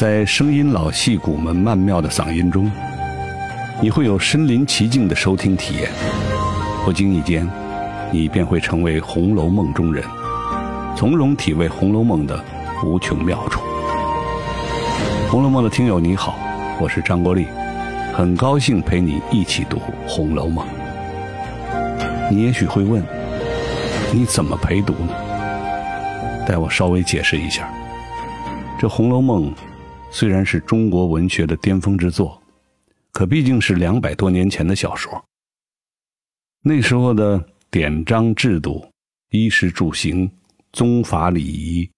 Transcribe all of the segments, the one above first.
在声音老戏骨们曼妙的嗓音中，你会有身临其境的收听体验。不经意间，你便会成为《红楼梦》中人，从容体味《红楼梦》的无穷妙处。《红楼梦》的听友你好，我是张国立，很高兴陪你一起读《红楼梦》。你也许会问，你怎么陪读呢？待我稍微解释一下，这《红楼梦》。虽然是中国文学的巅峰之作，可毕竟是两百多年前的小说。那时候的典章制度、衣食住行、宗法礼仪、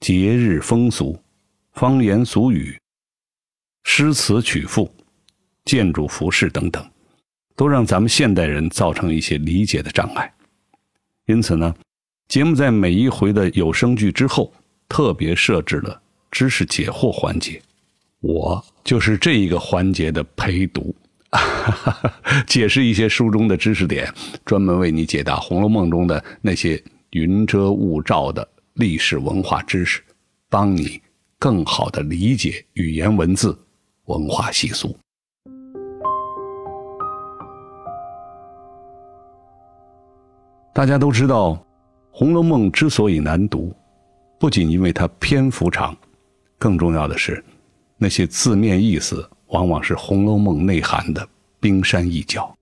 节日风俗、方言俗语、诗词曲赋、建筑服饰等等，都让咱们现代人造成一些理解的障碍。因此呢，节目在每一回的有声剧之后，特别设置了。知识解惑环节，我就是这一个环节的陪读，解释一些书中的知识点，专门为你解答《红楼梦》中的那些云遮雾罩的历史文化知识，帮你更好的理解语言文字、文化习俗。大家都知道，《红楼梦》之所以难读，不仅因为它篇幅长。更重要的是，那些字面意思往往是《红楼梦》内涵的冰山一角。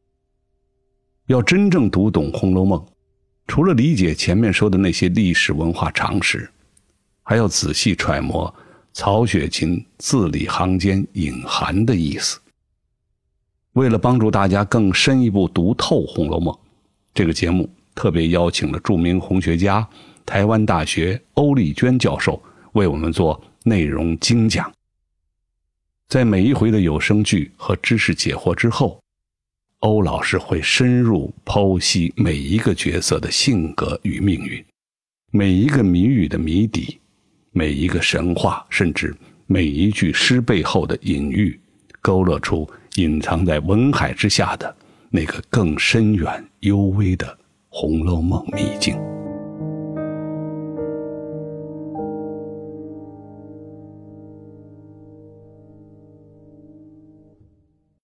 要真正读懂《红楼梦》，除了理解前面说的那些历史文化常识，还要仔细揣摩曹雪芹字里行间隐含的意思。为了帮助大家更深一步读透《红楼梦》，这个节目特别邀请了著名红学家、台湾大学欧丽娟教授为我们做。内容精讲，在每一回的有声剧和知识解惑之后，欧老师会深入剖析每一个角色的性格与命运，每一个谜语的谜底，每一个神话，甚至每一句诗背后的隐喻，勾勒出隐藏在文海之下的那个更深远幽微的《红楼梦》秘境。